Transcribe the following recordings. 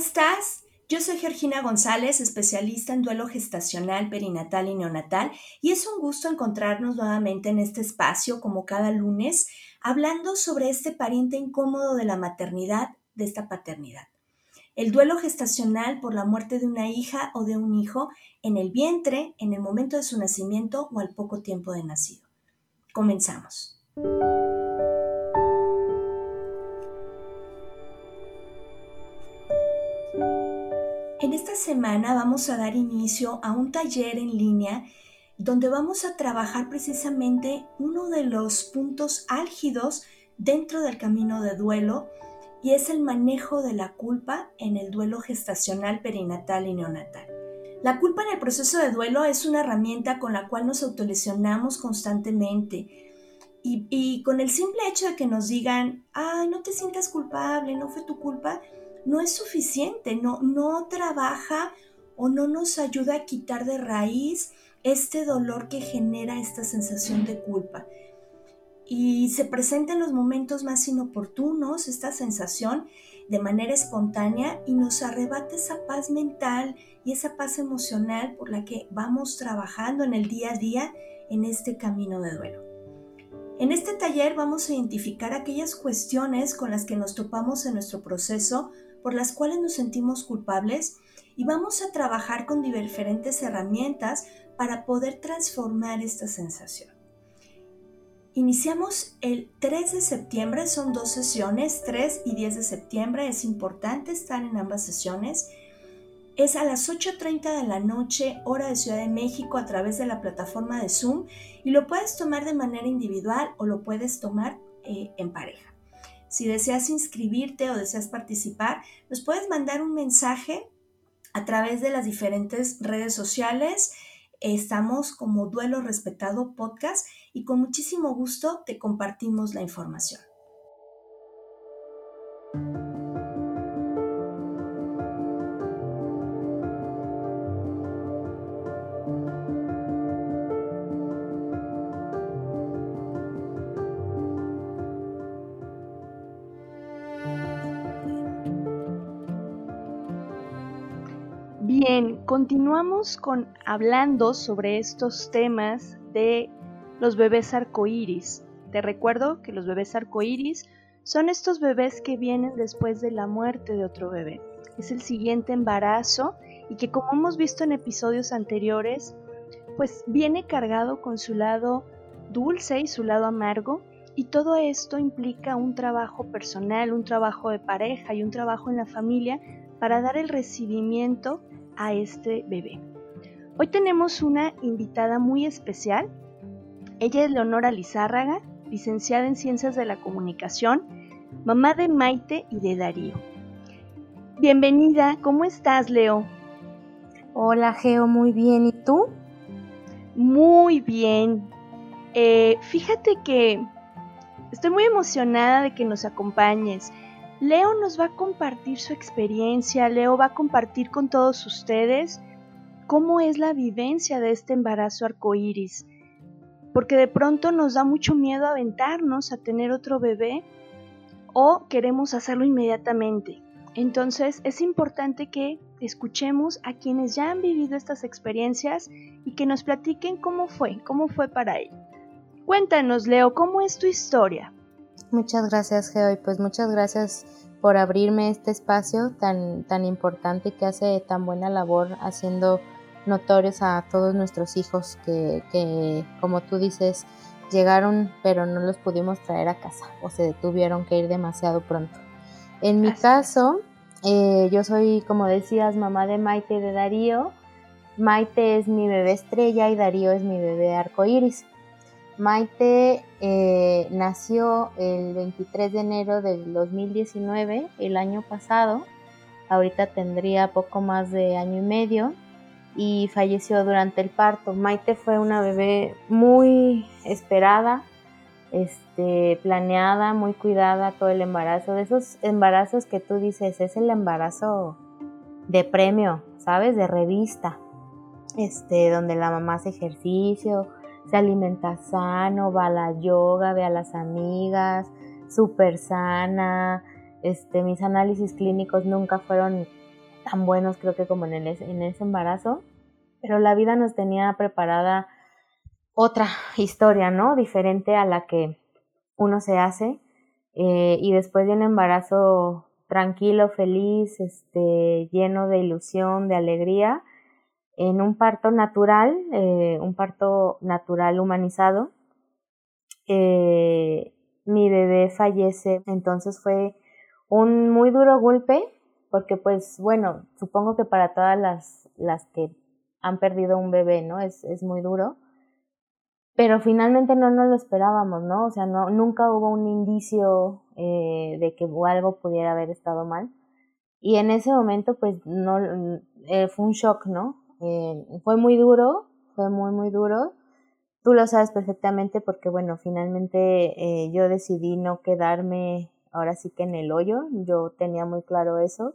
Estás? Yo soy Georgina González, especialista en duelo gestacional, perinatal y neonatal, y es un gusto encontrarnos nuevamente en este espacio como cada lunes, hablando sobre este pariente incómodo de la maternidad, de esta paternidad. El duelo gestacional por la muerte de una hija o de un hijo en el vientre, en el momento de su nacimiento o al poco tiempo de nacido. Comenzamos. En esta semana vamos a dar inicio a un taller en línea donde vamos a trabajar precisamente uno de los puntos álgidos dentro del camino de duelo y es el manejo de la culpa en el duelo gestacional, perinatal y neonatal. La culpa en el proceso de duelo es una herramienta con la cual nos autolesionamos constantemente y, con el simple hecho de que nos digan, ay, no te sientas culpable, no fue tu culpa, no es suficiente, no, no trabaja o no nos ayuda a quitar de raíz este dolor que genera esta sensación de culpa. Y se presenta en los momentos más inoportunos esta sensación de manera espontánea y nos arrebata esa paz mental y esa paz emocional por la que vamos trabajando en el día a día en este camino de duelo. En este taller vamos a identificar aquellas cuestiones con las que nos topamos en nuestro proceso por las cuales nos sentimos culpables y vamos a trabajar con diferentes herramientas para poder transformar esta sensación. Iniciamos el 3 de septiembre, son dos sesiones, 3 y 10 de septiembre, es importante estar en ambas sesiones. Es a las 8.30 de la noche, hora de Ciudad de México, a través de la plataforma de Zoom y lo puedes tomar de manera individual o lo puedes tomar eh, en pareja. Si deseas inscribirte o deseas participar, nos puedes mandar un mensaje a través de las diferentes redes sociales. Estamos como Duelo Respetado Podcast y con muchísimo gusto te compartimos la información. Continuamos con hablando sobre estos temas de los bebés arcoíris. Te recuerdo que los bebés arcoíris son estos bebés que vienen después de la muerte de otro bebé. Es el siguiente embarazo y que como hemos visto en episodios anteriores, pues viene cargado con su lado dulce y su lado amargo y todo esto implica un trabajo personal, un trabajo de pareja y un trabajo en la familia para dar el recibimiento a este bebé. Hoy tenemos una invitada muy especial. Ella es Leonora Lizárraga, licenciada en Ciencias de la Comunicación, mamá de Maite y de Darío. Bienvenida, ¿cómo estás, Leo? Hola, Geo, muy bien. ¿Y tú? Muy bien. Eh, fíjate que estoy muy emocionada de que nos acompañes Leo nos va a compartir su experiencia, Leo va a compartir con todos ustedes cómo es la vivencia de este embarazo arcoíris. Porque de pronto nos da mucho miedo aventarnos a tener otro bebé o queremos hacerlo inmediatamente. Entonces es importante que escuchemos a quienes ya han vivido estas experiencias y que nos platiquen cómo fue, cómo fue para él. Cuéntanos, Leo, ¿cómo es tu historia? Muchas gracias, Geo, y pues muchas gracias por abrirme este espacio tan, tan importante que hace tan buena labor haciendo notorios a todos nuestros hijos que, que, como tú dices, llegaron pero no los pudimos traer a casa o se tuvieron que ir demasiado pronto. En mi caso, eh, yo soy, como decías, mamá de Maite y de Darío. Maite es mi bebé estrella y Darío es mi bebé arcoíris. Maite eh, nació el 23 de enero del 2019, el año pasado. Ahorita tendría poco más de año y medio y falleció durante el parto. Maite fue una bebé muy esperada, este, planeada, muy cuidada todo el embarazo, de esos embarazos que tú dices, es el embarazo de premio, ¿sabes? De revista, este, donde la mamá hace ejercicio, se alimenta sano, va a la yoga, ve a las amigas, súper sana, este, mis análisis clínicos nunca fueron tan buenos creo que como en, el, en ese embarazo, pero la vida nos tenía preparada otra historia, ¿no? Diferente a la que uno se hace. Eh, y después de un embarazo tranquilo, feliz, este, lleno de ilusión, de alegría, en un parto natural, eh, un parto natural humanizado, eh, mi bebé fallece. Entonces fue un muy duro golpe, porque pues bueno, supongo que para todas las, las que han perdido un bebé, ¿no? Es, es muy duro pero finalmente no nos lo esperábamos, ¿no? O sea, nunca hubo un indicio eh, de que algo pudiera haber estado mal. Y en ese momento, pues, no, eh, fue un shock, ¿no? Eh, fue muy duro, fue muy, muy duro. Tú lo sabes perfectamente porque, bueno, finalmente eh, yo decidí no quedarme ahora sí que en el hoyo, yo tenía muy claro eso.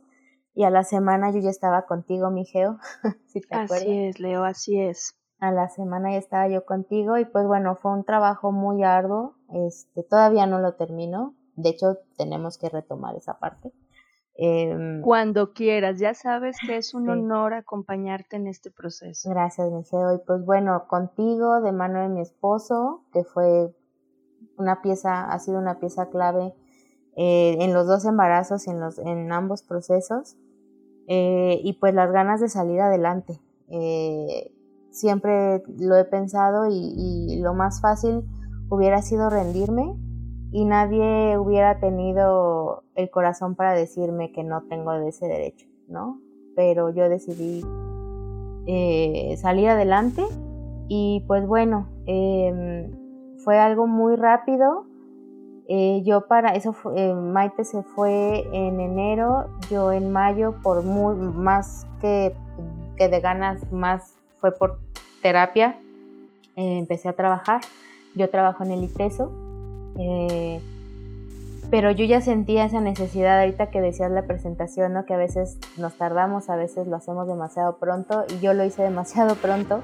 Y a la semana yo ya estaba contigo, mi Geo, si te Así es, Leo, así es a la semana ya estaba yo contigo y pues bueno, fue un trabajo muy arduo, este, todavía no lo termino, de hecho tenemos que retomar esa parte. Em, Cuando quieras, ya sabes que es un honor acompañarte en este proceso. Gracias, Michelle. Y pues bueno, contigo, de mano de mi esposo, que fue una pieza, ha sido una pieza clave eh, en los dos embarazos y en, los, en ambos procesos. Eh, y pues las ganas de salir adelante. Eh, siempre lo he pensado y, lo más fácil hubiera sido rendirme y nadie hubiera tenido el corazón para decirme que no tengo ese derecho, ¿no? Pero yo decidí eh, salir adelante y pues bueno, em, fue algo muy rápido. Eh, yo para eso, eh, Maite se fue en enero, yo en mayo, por muy, más que, que de ganas, más fue por terapia, empecé a trabajar. Yo trabajo en el ITESO, eh, pero yo ya sentía esa necesidad ahorita que decías la presentación, ¿no? que a veces nos tardamos, a veces lo hacemos demasiado pronto y yo lo hice demasiado pronto.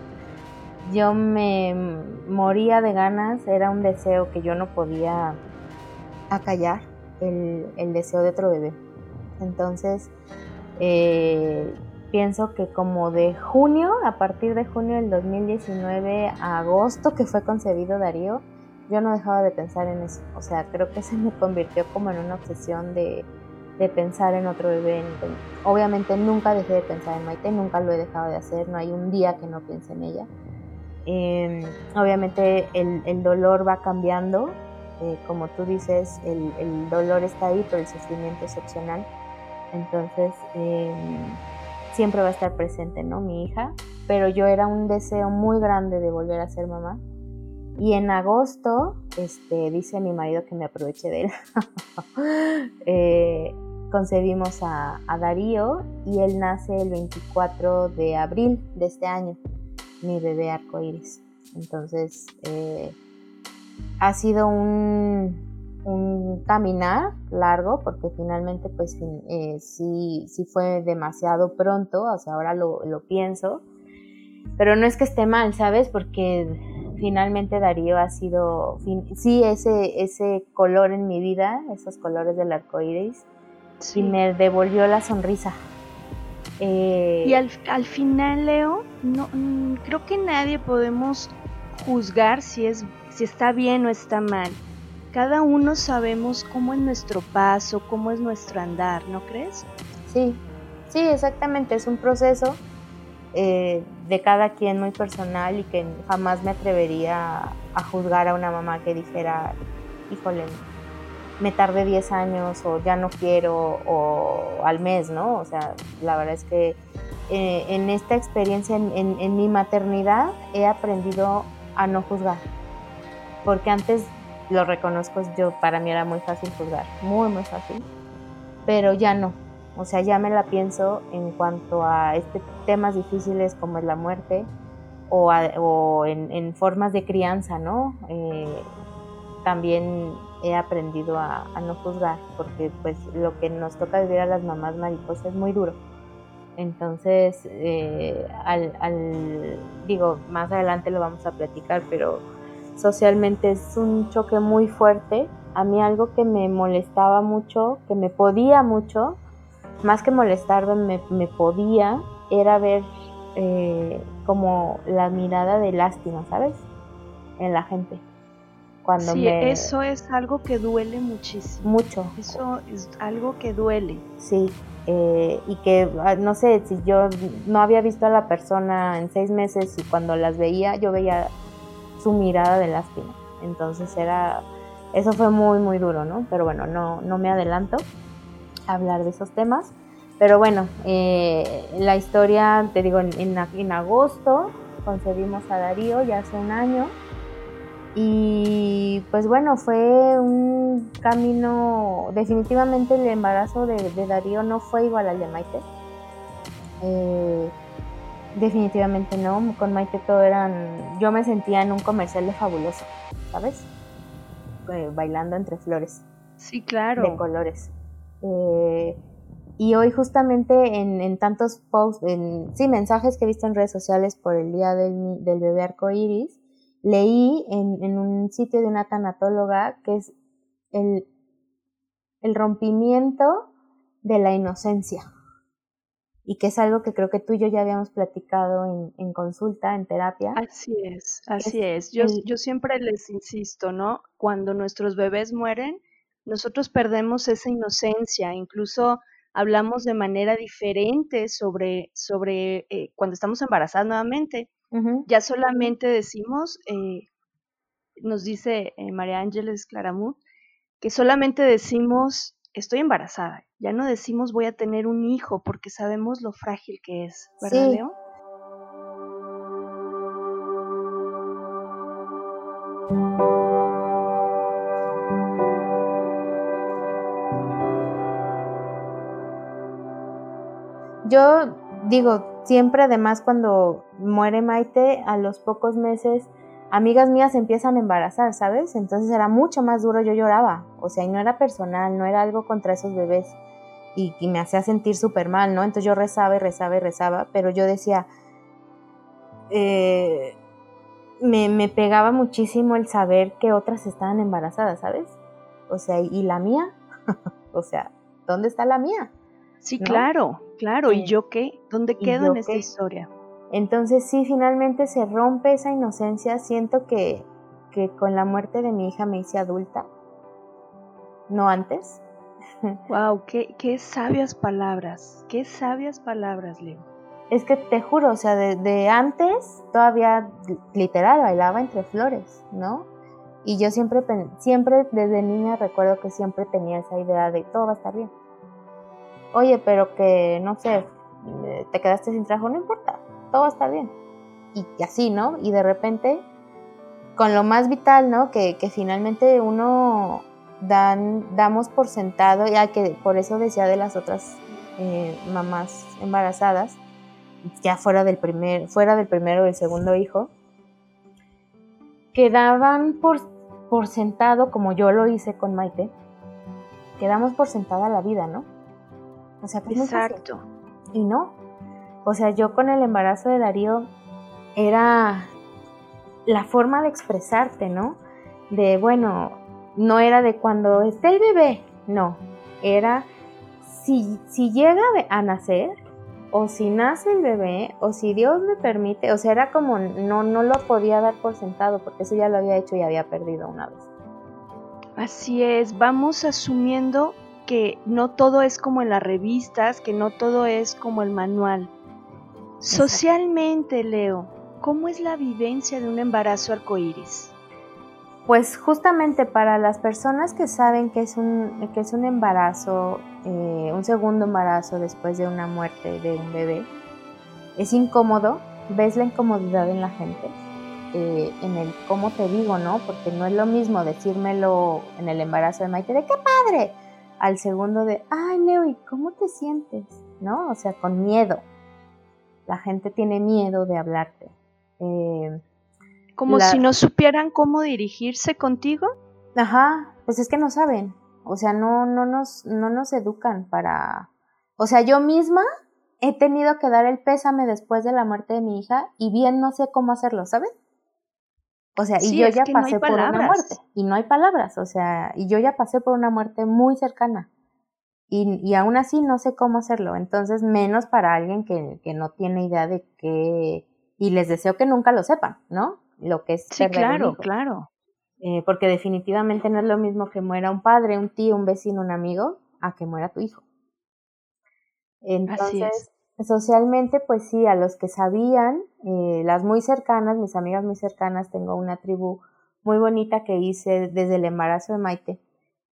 Yo me moría de ganas, era un deseo que yo no podía acallar, el, deseo de otro bebé. Entonces, eh, pienso que como de junio, a partir de junio del 2019 a agosto que fue concebido Darío, yo no dejaba de pensar en eso. O sea, creo que se me convirtió como en una obsesión de, de pensar en otro bebé. Obviamente nunca dejé de pensar en Maite, nunca lo he dejado de hacer, no hay un día que no piense en ella. Em, obviamente el, el, dolor va cambiando, eh, como tú dices, el, el, dolor está ahí, pero el sufrimiento es opcional. Entonces, eh, siempre va a estar presente, ¿no? Mi hija, pero yo era un deseo muy grande de volver a ser mamá. Y en agosto, este, dice mi marido que me aproveche de él. eh, concebimos a, Darío y él nace el 24 de abril de este año, mi bebé arcoíris. Entonces, eh, ha sido un, un caminar largo, porque finalmente pues eh, sí, sí fue demasiado pronto, o sea, ahora lo, lo pienso, pero no es que esté mal, ¿sabes? Porque finalmente Darío ha sido, sí, ese, ese color en mi vida, esos colores del arco iris, y me devolvió la sonrisa. Eh, y al, al, final, Leo, no, mm, creo que nadie podemos juzgar si, es, si está bien o está mal. Cada uno sabemos cómo es nuestro paso, cómo es nuestro andar, ¿no crees? Sí, sí, exactamente, es un proceso eh, de cada quien muy personal y que jamás me atrevería a, juzgar a una mamá que dijera, híjole, me tardé 10 años o ya no quiero o al mes, ¿no? O sea, la verdad es que eh, en esta experiencia, en, mi maternidad, he aprendido a no juzgar. Porque antes, lo reconozco, yo para mí era muy fácil juzgar, muy, muy fácil. Pero ya no. O sea, ya me la pienso en cuanto a este, temas difíciles como es la muerte o, en, formas de crianza, ¿no? Eh, también he aprendido a, no juzgar, porque pues lo que nos toca vivir a las mamás mariposas es muy duro. Entonces, eh, al, digo, más adelante lo vamos a platicar, pero socialmente es un choque muy fuerte. A mí algo que me molestaba mucho, que me podía mucho, más que molestarme, me, podía, era ver eh, como la mirada de lástima, ¿sabes? En la gente sí, eso es algo que duele muchísimo. Mucho. Eso es algo que duele. Sí, eh, y que, ah, no sé, si yo no había visto a la persona en seis meses y cuando las veía, yo veía su mirada de lástima. Entonces era, eso fue muy, muy duro, ¿no? Pero bueno, no, no me adelanto hablar de esos temas. Pero bueno, eh, la historia, te digo, en, en agosto concebimos a Darío ya hace un año y pues bueno, fue un camino, definitivamente el embarazo de, Darío no fue igual al de Maite. Eh, definitivamente no, con Maite todo eran, yo me sentía en un comercial de fabuloso, ¿sabes? Eh, bailando entre flores. Sí, claro. De colores. Eh, y hoy justamente en, tantos posts, en, sí, mensajes que he visto en redes sociales por el día del, del bebé arcoíris, leí en, un sitio de una tanatóloga que es el, el rompimiento de la inocencia y que es algo que creo que tú y yo ya habíamos platicado en, consulta, en terapia. Así es, así es. Yo, yo siempre les insisto, ¿no? Cuando nuestros bebés mueren, nosotros perdemos esa inocencia, incluso hablamos de manera diferente sobre, sobre eh, cuando estamos embarazadas nuevamente. Ya solamente decimos, eh, nos dice eh, María Ángeles Claramut, que solamente decimos estoy embarazada, ya no decimos voy a tener un hijo porque sabemos lo frágil que es, ¿verdad, Leo? Yo digo, siempre además cuando muere Maite, a los pocos meses, amigas mías empiezan a embarazar, ¿sabes? Entonces era mucho más duro, yo lloraba, o sea, y no era personal, no era algo contra esos bebés, y, me hacía sentir súper mal, ¿no? Entonces yo rezaba y rezaba y rezaba, pero yo decía, eh, me, me pegaba muchísimo el saber que otras estaban embarazadas, ¿sabes? O sea, ¿y la mía? o sea, ¿dónde está la mía? Sí, claro, claro. ¿Y yo qué? ¿Dónde quedo en esta historia? Entonces sí, finalmente se rompe esa inocencia. Siento que, que con la muerte de mi hija me hice adulta, no antes. Wow, qué, qué sabias palabras, qué sabias palabras, Leo. Es que te juro, o sea, de, antes todavía literal bailaba entre flores, ¿no? Y yo siempre, siempre desde niña recuerdo que siempre tenía esa idea de todo va a estar bien oye, pero que, no sé, te quedaste sin trabajo, no importa, todo estar bien. Y, así, ¿no? Y de repente, con lo más vital, ¿no? Que, finalmente uno dan, damos por sentado, ya que por eso decía de las otras eh, mamás embarazadas, ya fuera del primer, fuera del primero o el segundo hijo, que daban por por sentado, como yo lo hice con Maite, que damos por sentada la vida, ¿no? O sea, que es muy fácil. Exacto. Y no. O sea, yo con el embarazo de Darío era la forma de expresarte, ¿no? De, bueno, no era de cuando esté el bebé, no. Era si, si llega a nacer, o si nace el bebé, o si Dios me permite, o sea, era como no, no lo podía dar por sentado, porque eso ya lo había hecho y había perdido una vez. Así es, vamos asumiendo que no todo es como en las revistas, que no todo es como el manual. Socialmente, Leo, ¿cómo es la vivencia de un embarazo arcoíris? Pues justamente para las personas que saben que es un, que es un embarazo, eh, un segundo embarazo después de una muerte de un bebé, es incómodo, ves la incomodidad en la gente, eh, en el cómo te digo, ¿no? Porque no es lo mismo decírmelo en el embarazo de Maite de qué padre, al segundo de, ay Leo, ¿y cómo te sientes? ¿No? O sea, con miedo. La gente tiene miedo de hablarte. Eh, Como La- si no supieran cómo dirigirse contigo. Ajá, pues es que no saben. O sea, no, no, nos, no nos educan para... O sea, yo misma he tenido que dar el pésame después de la muerte de mi hija y bien no sé cómo hacerlo, ¿sabes? O sea, y yo ya no pasé por una muerte y no hay palabras, o sea, y yo ya pasé por una muerte muy cercana y, y aún así no sé cómo hacerlo, entonces menos para alguien que, que no tiene idea de qué, y les deseo que nunca lo sepan, ¿no? Lo que es Sí, claro, claro. Eh, porque definitivamente no es lo mismo que muera un padre, un tío, un vecino, un amigo, a que muera tu hijo. Entonces, socialmente, pues sí, a los que sabían, eh, las muy cercanas, mis amigas muy cercanas, tengo una tribu muy bonita que hice desde el embarazo de Maite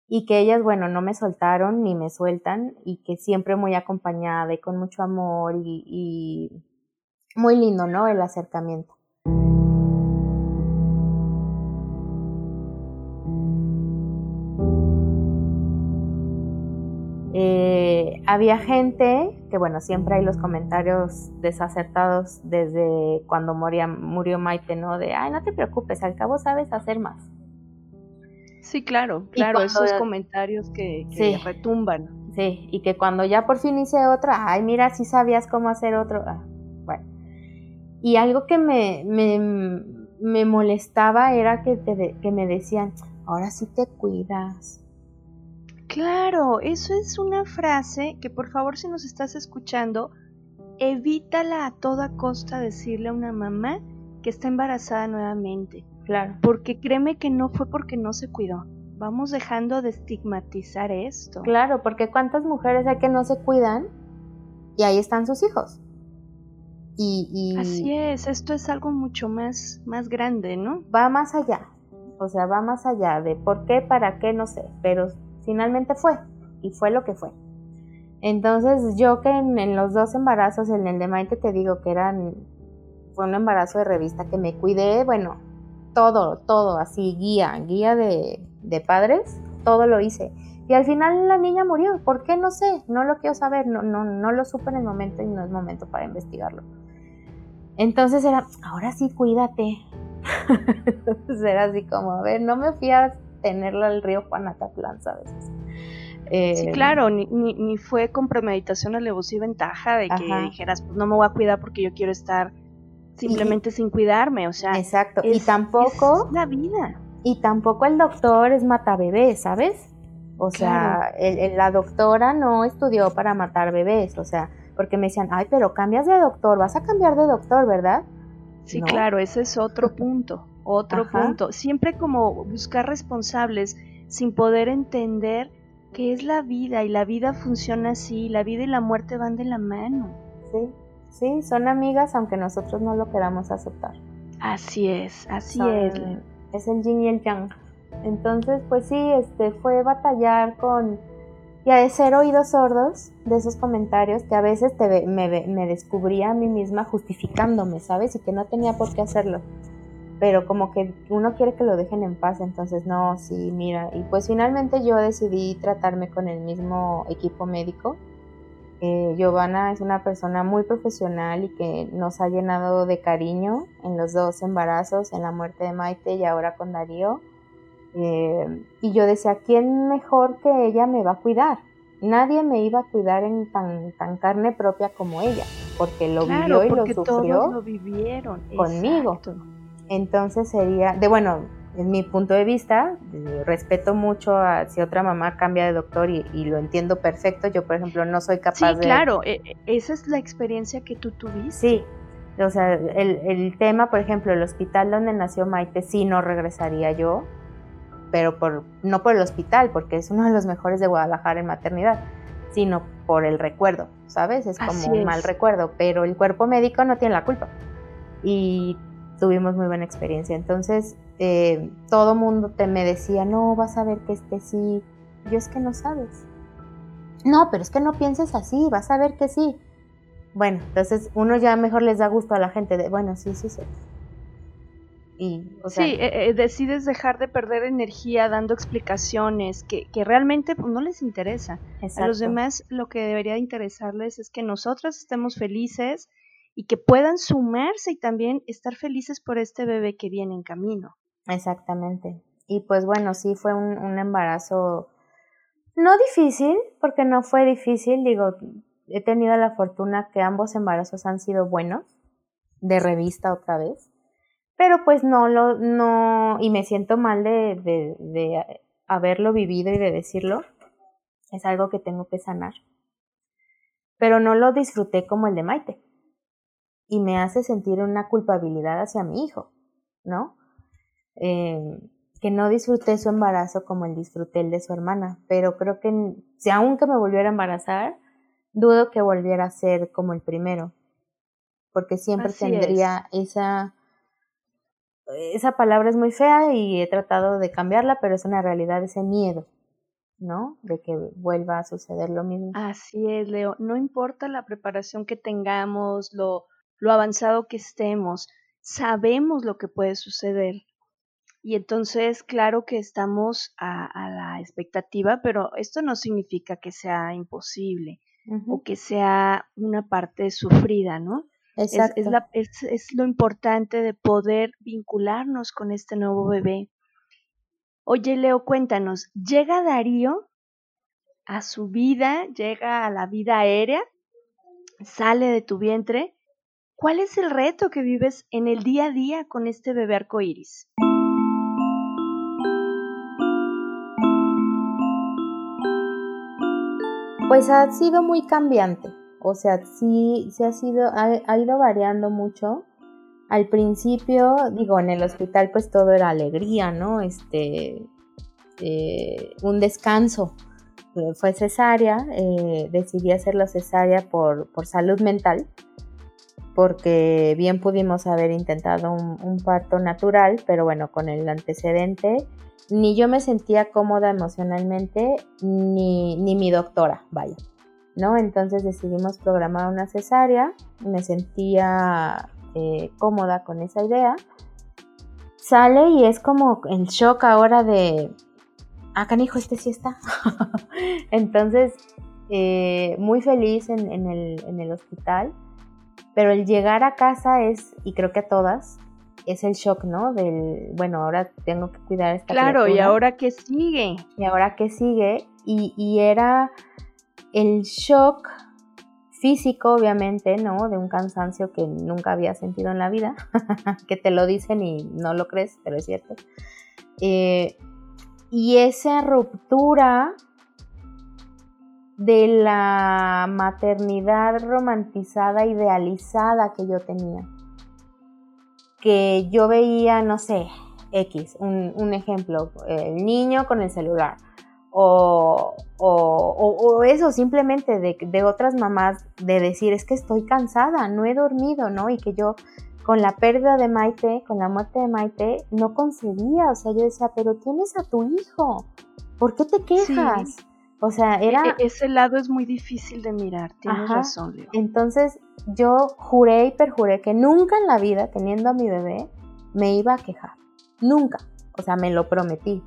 y que ellas, bueno, no me soltaron ni me sueltan y que siempre muy acompañada y con mucho amor y, y muy lindo, ¿no? El acercamiento. Había gente que, bueno, siempre hay los comentarios desacertados desde cuando moría, murió Maite, ¿no? De, ay, no te preocupes, al cabo sabes hacer más. Sí, claro, claro, cuando- esos comentarios que, que Sí. retumban. Sí, y que cuando ya por fin hice otra, ay, mira, si sabías cómo hacer otro. Ah, bueno. Y algo que me, me, me molestaba era que, te de- que me decían, ahora sí te cuidas. Claro, eso es una frase que por favor si nos estás escuchando, evítala a toda costa decirle a una mamá que está embarazada nuevamente, Claro. porque créeme que no fue porque no se cuidó. Vamos dejando de estigmatizar esto. Claro, porque cuántas mujeres hay que no se cuidan y ahí están sus hijos. Y, y Así es, esto es algo mucho más, más grande, ¿no? va más allá. O sea, va más allá de por qué, para qué, no sé. Pero finalmente fue. Y fue lo que fue. Entonces, yo que en, los dos embarazos, en el de Maite te digo que eran. Fue un embarazo de revista que me cuidé, bueno, todo, todo, así, guía, guía de, padres, todo lo hice. Y al final la niña murió. ¿Por qué? No sé, no lo quiero saber, no, no, no lo supe en el momento y no es momento para investigarlo. Entonces era, ahora sí, cuídate. Entonces era así como, a ver, no me fui a tenerlo al río Juanacatlán, ¿sabes? Eh, Sí, claro, ni, ni, ni fue con premeditación, alevosía y ventaja de que Ajá. dijeras, pues no me voy a cuidar porque yo quiero estar simplemente sin cuidarme, o sea, Exacto. y tampoco, es la vida. y tampoco el doctor es matabebés, ¿sabes? O sea, el- el- la doctora no estudió para matar bebés, o sea, porque me decían, ay, pero cambias de doctor, vas a cambiar de doctor, ¿verdad? Sí, ¿no? claro, ese es otro punto, otro Ajá. punto. Siempre como buscar responsables sin poder entender que es la vida y la vida funciona así, la vida y la muerte van de la mano. Sí, sí, son amigas aunque nosotros no lo queramos aceptar. Así es, así Son- es. Es el yin y el yang. Entonces, pues sí, este fue batallar con y a ser oídos sordos de esos comentarios que a veces te, me, me descubría a mí misma justificándome, ¿sabes? Y que no tenía por qué hacerlo. Pero como que uno quiere que lo dejen en paz, entonces no, sí, mira. Y pues finalmente yo decidí tratarme con el mismo equipo médico. Eh, Giovanna es una persona muy profesional y que nos ha llenado de cariño en los dos embarazos, en la muerte de Maite y ahora con Darío. Eh, y yo decía, ¿quién mejor que ella me va a cuidar? Nadie me iba a cuidar en tan, tan carne propia como ella, porque lo vivió y lo sufrió todos lo vivieron. conmigo. Entonces sería, de bueno, en mi punto de vista, respeto mucho a si otra mamá cambia de doctor y, lo entiendo perfecto. Yo, por ejemplo, no soy capaz sí, de. claro, e, e, esa es la experiencia que tú tuviste. Sí, o sea, el, el, tema, por ejemplo, el hospital donde nació Maite, sí no regresaría yo, pero por, no por el hospital, porque es uno de los mejores de Guadalajara en maternidad, sino por el recuerdo, ¿sabes? Es como un mal recuerdo, pero el cuerpo médico no tiene la culpa. Y tuvimos muy buena experiencia. Entonces, eh, todo mundo te me decía, no, vas a ver que este sí. Yo es que no sabes. No, pero es que no pienses así, vas a ver que sí. Bueno, entonces uno ya mejor les da gusto a la gente de, bueno, sí, sí, sí. Y, sí, eh, eh, decides dejar de perder energía dando explicaciones que, que realmente pues, no les interesa. A los demás lo que debería interesarles es que nosotras estemos felices y que puedan sumarse y también estar felices por este bebé que viene en camino. Exactamente. Y pues bueno, sí fue un, embarazo no difícil, porque no fue difícil, digo, he tenido la fortuna que ambos embarazos han sido buenos, de revista otra vez, pero pues no lo, no, y me siento mal de, de haberlo vivido y de decirlo, es algo que tengo que sanar. Pero no lo disfruté como el de Maite y me hace sentir una culpabilidad hacia mi hijo, ¿no? Eh, que no disfruté su embarazo como el disfruté el de su hermana, pero creo que si aunque me volviera a embarazar, dudo que volviera a ser como el primero, porque siempre tendría esa esa palabra es muy fea y he tratado de cambiarla, pero es una realidad ese miedo, ¿no? De que vuelva a suceder lo mismo. Así es, Leo. No importa la preparación que tengamos, lo, lo avanzado que estemos, sabemos lo que puede suceder. Y entonces, claro que estamos a, la expectativa, pero esto no significa que sea imposible o que sea una parte sufrida, ¿no? Exacto. Es, la, es, es, lo importante de poder vincularnos con este nuevo bebé. Oye, Leo, cuéntanos, ¿llega Darío a su vida, llega a la vida aérea, sale de tu vientre? ¿Cuál es el reto que vives en el día a día con este bebé arcoíris? Pues ha sido muy cambiante, o sea, sí, sí ha sido, ha, ido variando mucho. Al principio, digo, en el hospital pues todo era alegría, ¿no? Este, eh, un descanso. Fue cesárea, eh, decidí hacerlo cesárea por, por salud mental, porque bien pudimos haber intentado un, parto natural, pero bueno, con el antecedente, ni yo me sentía cómoda emocionalmente, ni, ni mi doctora, vaya, ¿no? Entonces decidimos programar una cesárea, me sentía eh, cómoda con esa idea. Sale y es como el shock ahora de, ah, canijo, este sí está. Entonces, eh, muy feliz en, el, en el hospital pero el llegar a casa es, y creo que a todas, es el shock, ¿no? Del, bueno, ahora tengo que cuidar a esta Claro, y ahora qué sigue. Y ahora qué sigue. Y, y era el shock físico, obviamente, ¿no? De un cansancio que nunca había sentido en la vida, que te lo dicen y no lo crees, pero es cierto. Eh, y esa ruptura de la maternidad romantizada, idealizada que yo tenía. Que yo veía, no sé, X, un, ejemplo, el niño con el celular. O, o, eso, simplemente de, de, otras mamás, de decir, es que estoy cansada, no he dormido, ¿no? Y que yo con la pérdida de Maite, con la muerte de Maite, no concebía, o sea, yo decía, pero tienes a tu hijo, ¿por qué te quejas? O sea, era... E, ese lado es muy difícil de mirar, tienes razón, Leo. Entonces yo juré y perjuré que nunca en la vida, teniendo a mi bebé, me iba a quejar. Nunca. O sea, me lo prometí.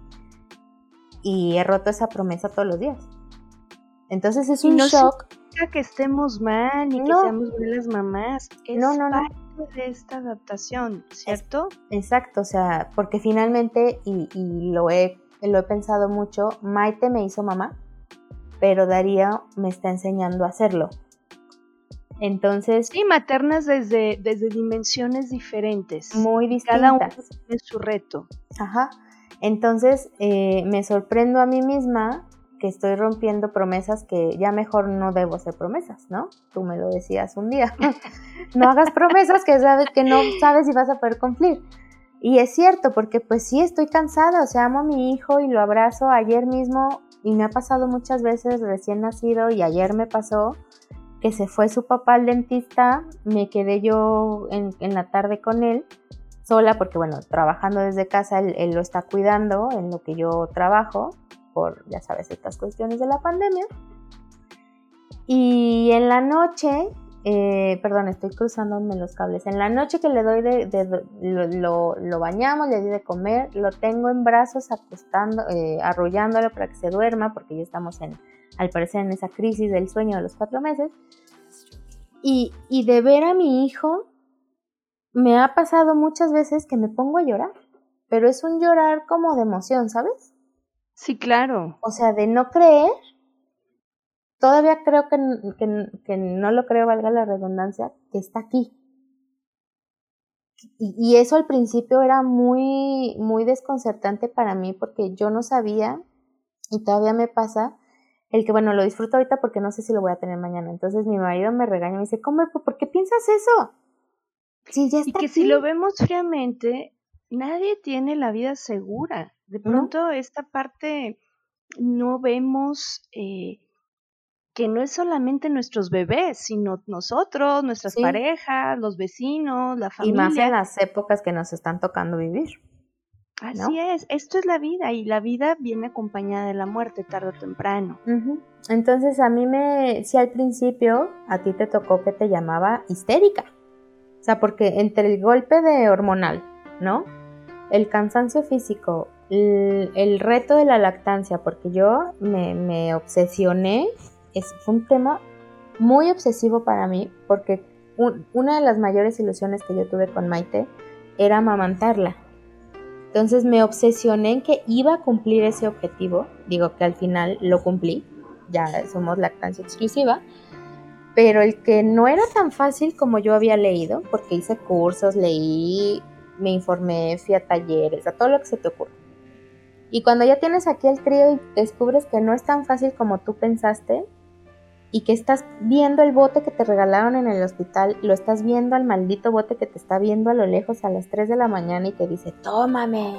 Y he roto esa promesa todos los días. Entonces es un no shock. Significa que estemos mal y que seamos malas mamás. Es no, no, no. de esta adaptación, ¿cierto? Exacto, o sea, porque finalmente, y, y lo, he, lo he pensado mucho, Maite me hizo mamá, pero Darío me está enseñando a hacerlo. Entonces. Sí, maternas desde, desde dimensiones diferentes. Muy distintas. Cada uno tiene su reto. Ajá. Entonces eh, me sorprendo a mí misma que estoy rompiendo promesas que ya mejor no debo hacer promesas, ¿no? Tú me lo decías un día. no hagas promesas que sabes que no sabes si vas a poder cumplir. Y es cierto, porque pues sí estoy cansada, o sea, amo a mi hijo y lo abrazo ayer mismo y me ha pasado muchas veces recién nacido y ayer me pasó que se fue su papá al dentista, me quedé yo en, la tarde con él, sola, porque bueno, trabajando desde casa, él, lo está cuidando en lo que yo trabajo, por, ya sabes, estas cuestiones de la pandemia. Y en la noche, eh, perdón, estoy cruzándome los cables. En la noche que le doy de, lo, lo, bañamos, le doy de comer, lo tengo en brazos acostando, eh, arrullándolo para que se duerma, porque ya estamos en, al parecer en esa crisis del sueño de los cuatro meses. Y, y de ver a mi hijo, me ha pasado muchas veces que me pongo a llorar, pero es un llorar como de emoción, ¿sabes? Sí, claro. O sea, de no creer, todavía creo que, que, que no lo creo, valga la redundancia, que está aquí. Y, y, eso al principio era muy, muy desconcertante para mí porque yo no sabía, y todavía me pasa, el que, bueno, lo disfruto ahorita porque no sé si lo voy a tener mañana. Entonces mi marido me regaña y me dice, ¿cómo? ¿Por qué piensas eso? Sí, ya está y que si lo vemos fríamente, nadie tiene la vida segura. De pronto esta parte no vemos eh, que no es solamente nuestros bebés, sino nosotros, nuestras parejas, los vecinos, la familia. Y más en las épocas que nos están tocando vivir. Así es, esto es la vida y la vida viene acompañada de la muerte tarde o temprano. Entonces a mí me, si al principio a ti te tocó que te llamaba histérica, o sea, porque entre el golpe de hormonal, ¿no? El cansancio físico, el, reto de la lactancia, porque yo me, me obsesioné, es, fue un tema muy obsesivo para mí, porque una de las mayores ilusiones que yo tuve con Maite era amamantarla entonces me obsesioné en que iba a cumplir ese objetivo. Digo que al final lo cumplí. Ya somos lactancia exclusiva. Pero el que no era tan fácil como yo había leído, porque hice cursos, leí, me informé, fui a talleres, a todo lo que se te ocurra. Y cuando ya tienes aquí el crío y descubres que no es tan fácil como tú pensaste, y que estás viendo el bote que te regalaron en el hospital, lo estás viendo al maldito bote que te está viendo a lo lejos a las 3 de la mañana y te dice, tómame.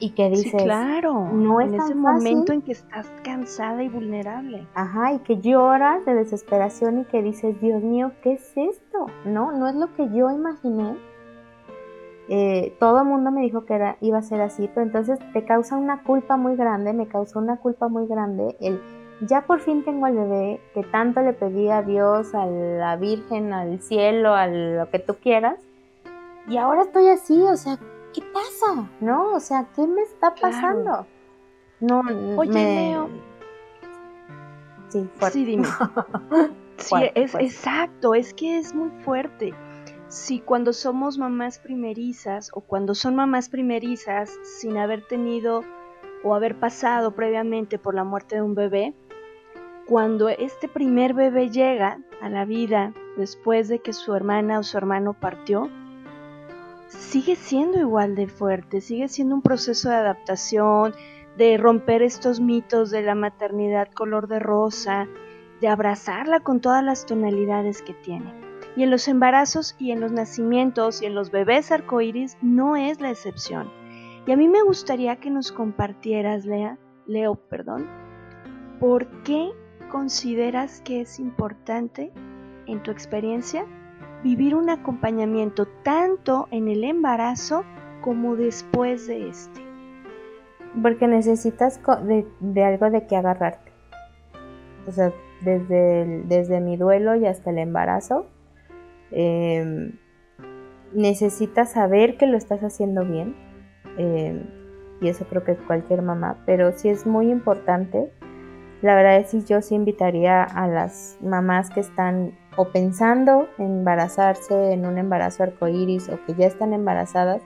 Y que dices, sí, claro, no es en ese momento en que estás cansada y vulnerable. Ajá, y que lloras de desesperación y que dices, Dios mío, ¿qué es esto? No, no es lo que yo imaginé. Eh, todo el mundo me dijo que era, iba a ser así, pero entonces te causa una culpa muy grande, me causó una culpa muy grande el ya por fin tengo al bebé que tanto le pedí a Dios, a la Virgen, al cielo, a lo que tú quieras. Y ahora estoy así, o sea, ¿qué pasa? ¿No? O sea, ¿qué me está pasando? No, Oye, Leo. Sí, fuerte. Sí, dime. sí, es exacto, es que es muy fuerte. Si cuando somos mamás primerizas o cuando son mamás primerizas sin haber tenido o haber pasado previamente por la muerte de un bebé, cuando este primer bebé llega a la vida después de que su hermana o su hermano partió, sigue siendo igual de fuerte, sigue siendo un proceso de adaptación, de romper estos mitos de la maternidad color de rosa, de abrazarla con todas las tonalidades que tiene. Y en los embarazos y en los nacimientos y en los bebés arcoíris no es la excepción. Y a mí me gustaría que nos compartieras, Leo, perdón, por qué consideras que es importante, en tu experiencia, vivir un acompañamiento tanto en el embarazo como después de este? Porque necesitas de, algo de que agarrarte. O sea, desde, desde mi duelo y hasta el embarazo, em, necesitas saber que lo estás haciendo bien. Em, y eso creo que es cualquier mamá, pero sí es muy importante La verdad es que yo sí invitaría a las mamás que están o pensando en embarazarse en un embarazo arcoíris o que ya están embarazadas,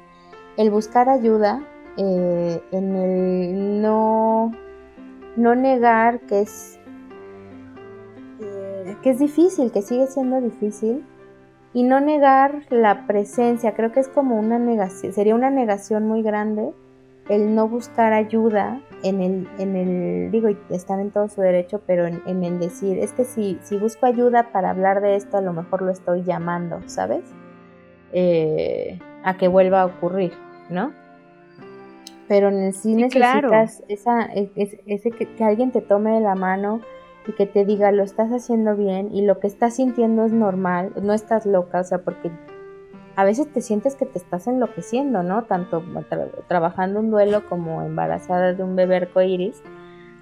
el buscar ayuda, eh, en el no, no negar que es, eh, que es difícil, que sigue siendo difícil, y no negar la presencia, creo que es como una negación, sería una negación muy grande el no buscar ayuda en el, en el digo, están en todo su derecho, pero en, el decir, es que si, si busco ayuda para hablar de esto, a lo mejor lo estoy llamando, ¿sabes? Eh, a que vuelva a ocurrir, ¿no? Pero sí necesitas esa, ese que, que alguien te tome de la mano y que te diga lo estás haciendo bien y lo que estás sintiendo es normal, no estás loca, o sea, porque a veces te sientes que te estás enloqueciendo, ¿no? Tanto trabajando un duelo como embarazada de un bebé arcoíris,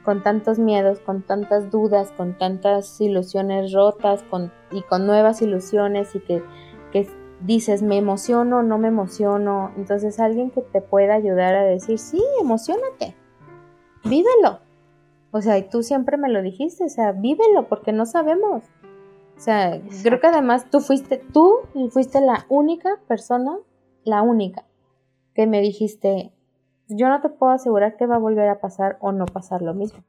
con tantos miedos, con tantas dudas, con tantas ilusiones rotas con, y con nuevas ilusiones y que, que dices, me emociono, no me emociono. Entonces alguien que te pueda ayudar a decir, sí, emocionate, vívelo. O sea, y tú siempre me lo dijiste, o sea, vívelo porque no sabemos. O sea, creo que además tú fuiste, tú fuiste la única persona, la única, que me dijiste, yo no te puedo asegurar que va a volver a pasar o no pasar lo mismo,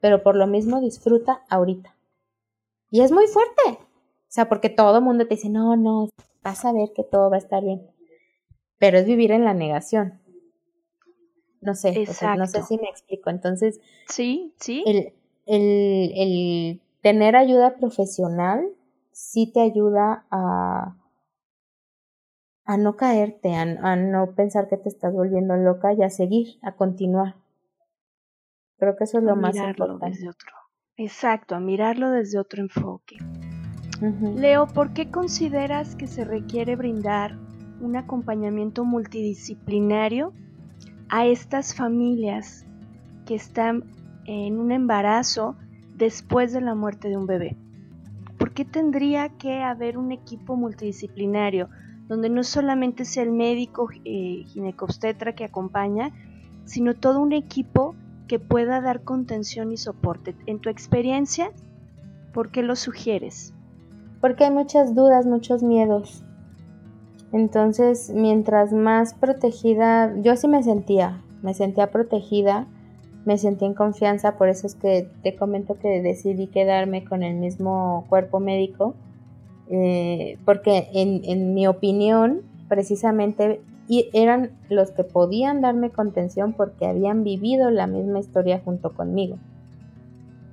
pero por lo mismo disfruta ahorita. Y es muy fuerte, o sea, porque todo el mundo te dice, no, no, vas a ver que todo va a estar bien, pero es vivir en la negación. No sé, no sé si me explico. Entonces, sí, sí. El, el, el tener ayuda profesional sí te ayuda a, a no caerte, a, no pensar que te estás volviendo loca y a seguir, a continuar. Creo que eso es lo más importante. Desde otro. Exacto, a mirarlo desde otro enfoque. Leo, ¿por qué consideras que se requiere brindar un acompañamiento multidisciplinario a estas familias que están en un embarazo después de la muerte de un bebé? ¿Por qué tendría que haber un equipo multidisciplinario donde no solamente sea el médico eh, que acompaña, sino todo un equipo que pueda dar contención y soporte? En tu experiencia, ¿por qué lo sugieres? Porque hay muchas dudas, muchos miedos. Entonces, mientras más protegida, yo sí me sentía, me sentía protegida me sentí en confianza, por eso es que te comento que decidí quedarme con el mismo cuerpo médico, eh, porque en, mi opinión, precisamente eran los que podían darme contención porque habían vivido la misma historia junto conmigo.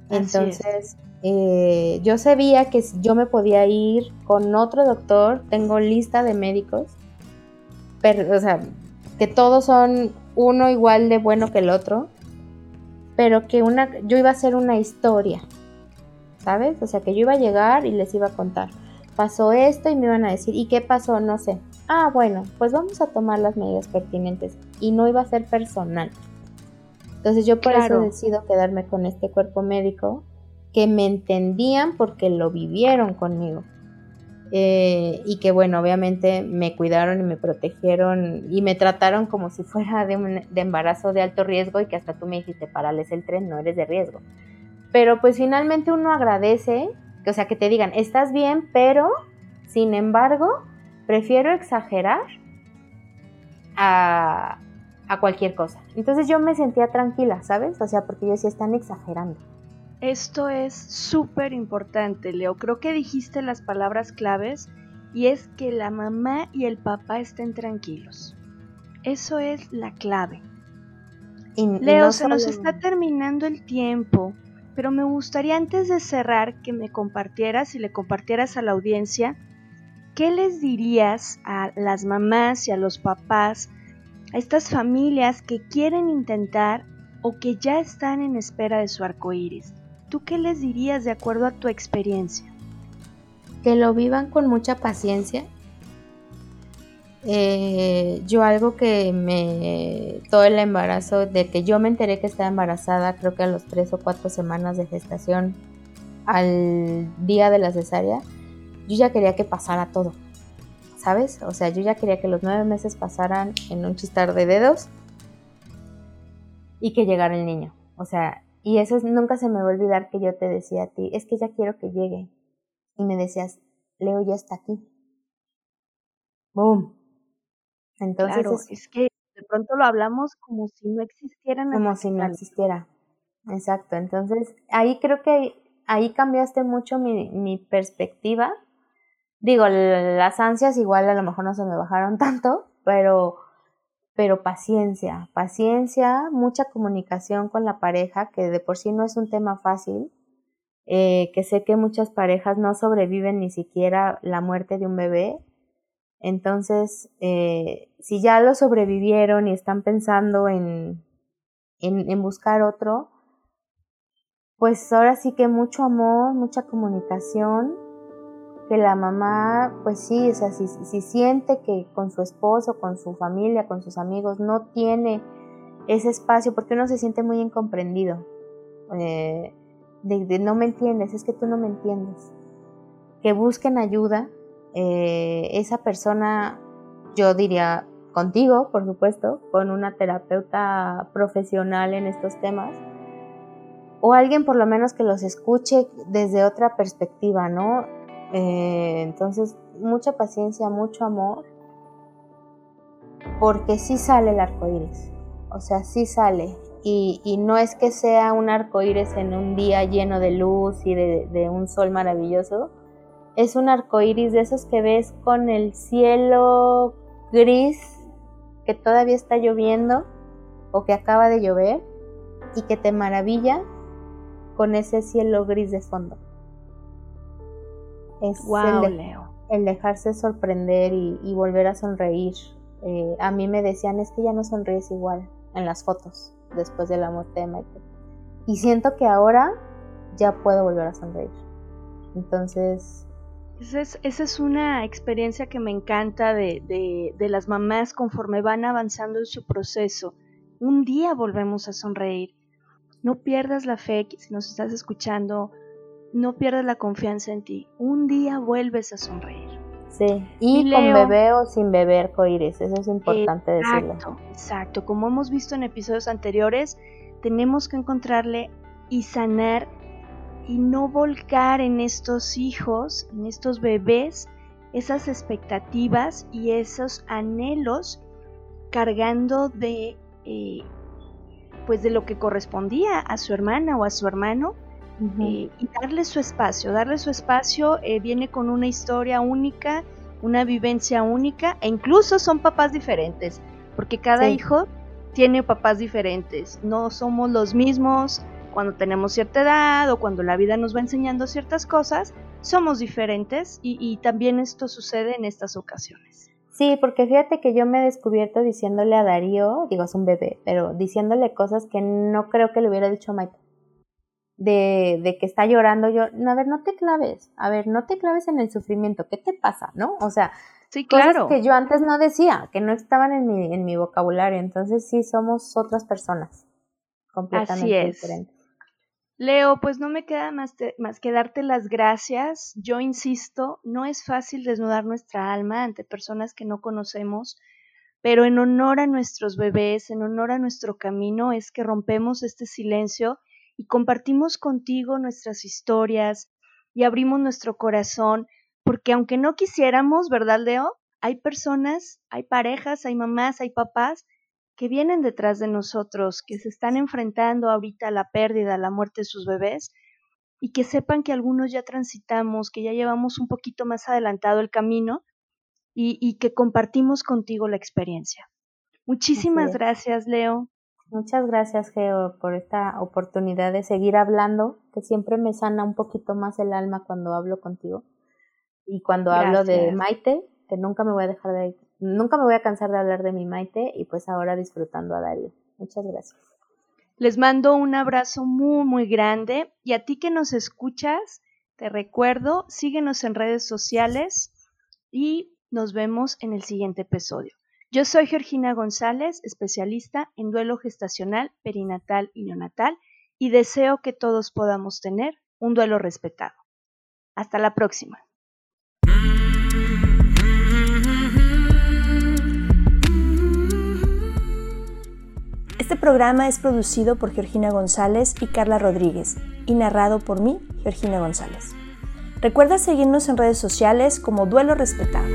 Entonces, eh, yo sabía que yo me podía ir con otro doctor, tengo lista de médicos, pero, o sea, que todos son uno igual de bueno que el otro, pero que una, yo iba a hacer una historia, ¿sabes? O sea, que yo iba a llegar y les iba a contar. Pasó esto y me iban a decir, ¿y qué pasó? No sé. Ah, bueno, pues vamos a tomar las medidas pertinentes. Y no iba a ser personal. Entonces yo por eso decido quedarme con este cuerpo médico que me entendían porque lo vivieron conmigo. Eh, y que bueno, obviamente me cuidaron y me protegieron y me trataron como si fuera de, un, embarazo de alto riesgo y que hasta tú me dijiste, parales el tren, no eres de riesgo. Pero pues finalmente uno agradece, o sea, que te digan, estás bien, pero sin embargo, prefiero exagerar a, a cualquier cosa. Entonces yo me sentía tranquila, ¿sabes? O sea, porque ellos sí están exagerando. Esto es súper importante, Leo. Creo que dijiste las palabras claves y es que la mamá y el papá estén tranquilos. Eso es la clave. Leo, se nos está terminando el tiempo, pero me gustaría antes de cerrar que me compartieras y le compartieras a la audiencia, ¿qué les dirías a las mamás y a los papás, a estas familias que quieren intentar o que ya están en espera de su arco iris? ¿Tú qué les dirías de acuerdo a tu experiencia? Que lo vivan con mucha paciencia. Eh, yo algo que me, todo el embarazo, de que yo me enteré que estaba embarazada, creo que a los tres o cuatro semanas de gestación, al día de la cesárea, yo ya quería que pasara todo, ¿sabes? O sea, yo ya quería que los nueve meses pasaran en un chistar de dedos y que llegara el niño. O sea, Y eso nunca se me va a olvidar que yo te decía a ti, es que ya quiero que llegue. Y me decías, Leo ya está aquí. ¡Boom! Entonces claro, es, que de pronto lo hablamos como si no existiera Como si no existiera. Exacto. Entonces, ahí creo que ahí cambiaste mucho mi, mi perspectiva. Digo, las ansias igual a lo mejor no se me bajaron tanto, pero pero paciencia, paciencia, mucha comunicación con la pareja, que de por sí no es un tema fácil, eh, que sé que muchas parejas no sobreviven ni siquiera la muerte de un bebé. Entonces, eh, si ya lo sobrevivieron y están pensando en, en, en buscar otro, pues ahora sí que mucho amor, mucha comunicación que la mamá, pues sí, o sea, si, si, siente que con su esposo, con su familia, con sus amigos no tiene ese espacio, porque uno se siente muy incomprendido, eh, de, no me entiendes, es que tú no me entiendes, que busquen ayuda, eh, esa persona, yo diría contigo, por supuesto, con una terapeuta profesional en estos temas, o alguien por lo menos que los escuche desde otra perspectiva, ¿no? Eh, entonces, mucha paciencia, mucho amor, porque sí sale el arco iris, o sea, sí sale. Y, no es que sea un arco iris en un día lleno de luz y de, de un sol maravilloso, es un arco iris de esos que ves con el cielo gris que todavía está lloviendo o que acaba de llover y que te maravilla con ese cielo gris de fondo es el, dejarse sorprender y, volver a sonreír. Eh, a mí me decían, es que ya no sonríes igual en las fotos después de la muerte de Michael. Y siento que ahora ya puedo volver a sonreír. Entonces... Esa es, esa es una experiencia que me encanta de, de, de las mamás conforme van avanzando en su proceso. Un día volvemos a sonreír. No pierdas la fe, si nos estás escuchando, no pierdas la confianza en ti. Un día vuelves a sonreír. Sí, y, con bebé o sin beber coires, eso es importante exacto, decirlo. Exacto, como hemos visto en episodios anteriores, tenemos que encontrarle y sanar y no volcar en estos hijos, en estos bebés, esas expectativas y esos anhelos cargando de eh, pues de lo que correspondía a su hermana o a su hermano eh, y darle su espacio. Darle su espacio eh, viene con una historia única, una vivencia única e incluso son papás diferentes, porque cada hijo tiene papás diferentes. No somos los mismos cuando tenemos cierta edad o cuando la vida nos va enseñando ciertas cosas, somos diferentes y, y también esto sucede en estas ocasiones. Sí, porque fíjate que yo me he descubierto diciéndole a Darío, digo es un bebé, pero diciéndole cosas que no creo que le hubiera dicho a Mike de, de, que está llorando, yo, no, a ver, no te claves, a ver, no te claves en el sufrimiento, ¿qué te pasa? ¿No? O sea, sí, claro. cosas que yo antes no decía, que no estaban en mi, en mi vocabulario, entonces sí somos otras personas completamente Así es. diferentes. Leo, pues no me queda más, más que darte las gracias. Yo insisto, no es fácil desnudar nuestra alma ante personas que no conocemos, pero en honor a nuestros bebés, en honor a nuestro camino, es que rompemos este silencio y compartimos contigo nuestras historias y abrimos nuestro corazón, porque aunque no quisiéramos, ¿verdad, Leo? Hay personas, hay parejas, hay mamás, hay papás que vienen detrás de nosotros, que se están enfrentando ahorita a la pérdida, a la muerte de sus bebés, y que sepan que algunos ya transitamos, que ya llevamos un poquito más adelantado el camino y, y que compartimos contigo la experiencia. Muchísimas gracias, Leo. Muchas gracias, Geo, por esta oportunidad de seguir hablando, que siempre me sana un poquito más el alma cuando hablo contigo. Y cuando hablo de Maite, que nunca me voy a dejar de, nunca me voy a cansar de hablar de mi Maite, y pues ahora disfrutando a Darío. Muchas gracias. Les mando un abrazo muy, muy grande. Y a ti que nos escuchas, te recuerdo, síguenos en redes sociales y nos vemos en el siguiente episodio. Yo soy Georgina González, especialista en duelo gestacional, perinatal y neonatal, y deseo que todos podamos tener un duelo respetado. Hasta la próxima. Este programa es producido por Georgina González y Carla Rodríguez y narrado por mí, Georgina González. Recuerda seguirnos en redes sociales como Duelo Respetado.